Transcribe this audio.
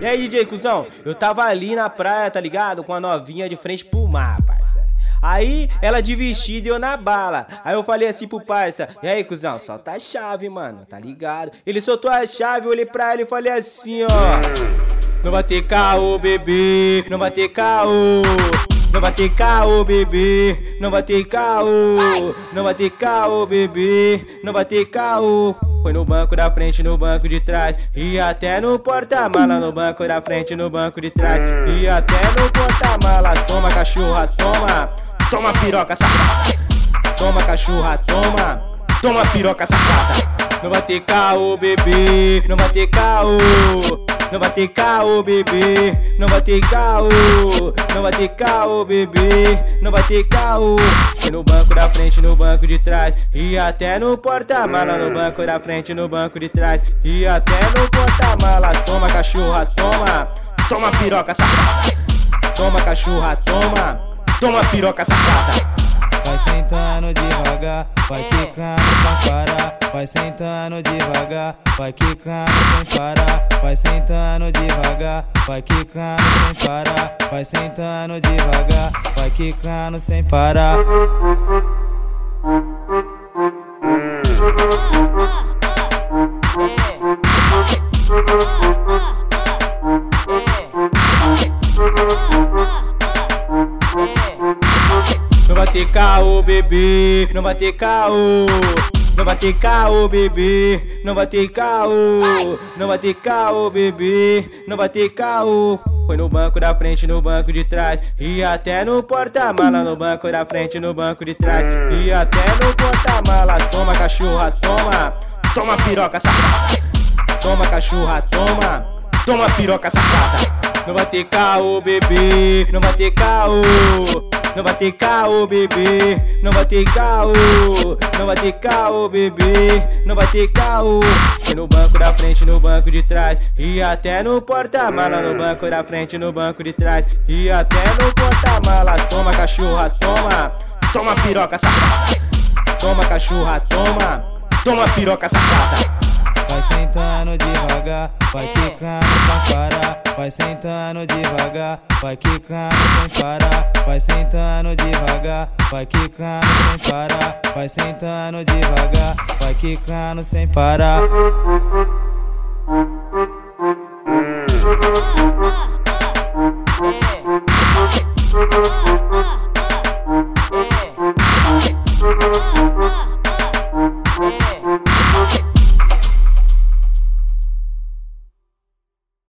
E aí, DJ Cuzão? Eu tava ali na praia, tá ligado? Com a novinha de frente pro mar, parça. Aí ela de vestido e eu na bala. Aí eu falei assim pro parça: E aí, cuzão, solta a chave, mano, tá ligado? Ele soltou a chave, eu olhei pra ele e falei assim: Ó, não vai ter caô, bebê, não vai ter caô. Não vai ter caô, bebê, não vai ter caô. Não vai ter caô, bebê, não vai ter caô. Foi no banco da frente, no banco de trás. E até no porta-mala, no banco da frente, no banco de trás. E até no porta-mala. Toma, cachorra, toma. Toma, piroca safada. Toma, cachorra, toma. Toma, piroca safada. Não vai ter caô, bebê. Não vai ter caô. Não vai ter caô, bebê. Não vai ter caô. Não vai ter caô, bebê. Não vai ter caô. E no banco da frente, no banco de trás. E até no porta-mala. No banco da frente, no banco de trás. E até no porta-mala. Toma, cachorra, toma. Toma, piroca safada. Toma, cachorra, toma. Toma, piroca safada. Vai sentando devagar, vai quicando sem parar. Vai sentando devagar, vai quicando sem parar. Vai sentando devagar, vai quicando sem parar. Vai sentando devagar, vai quicando sem parar. Não vai ter caô, bebê, não vai ter caô. Não vai ter caô, bebê, não vai ter caô. Não vai ter caô, bebê, não vai ter caô. Foi no banco da frente, no banco de trás. E até no porta-mala, no banco da frente, no banco de trás. E até no porta-mala. Toma, cachorra, toma. Toma, piroca safada. Toma, cachorra, toma. Toma, piroca safada. Não vai ter caô, bebê, não vai ter caô. Não vai ter caô, bebê, não vai ter caô. Não vai ter caô, bebê, não vai ter caô. E no banco da frente, no banco de trás. E até no porta-mala, no banco da frente, no banco de trás. E até no porta-mala. Toma, cachorra, toma. Toma, piroca safada. Toma, cachorra, toma. Toma, piroca safada. Vai sentando devagar, vai quicando sem parar. Vai sentando devagar, vai quicando sem parar. Vai sentando devagar, vai quicando sem parar. Vai sentando devagar, vai quicando sem parar.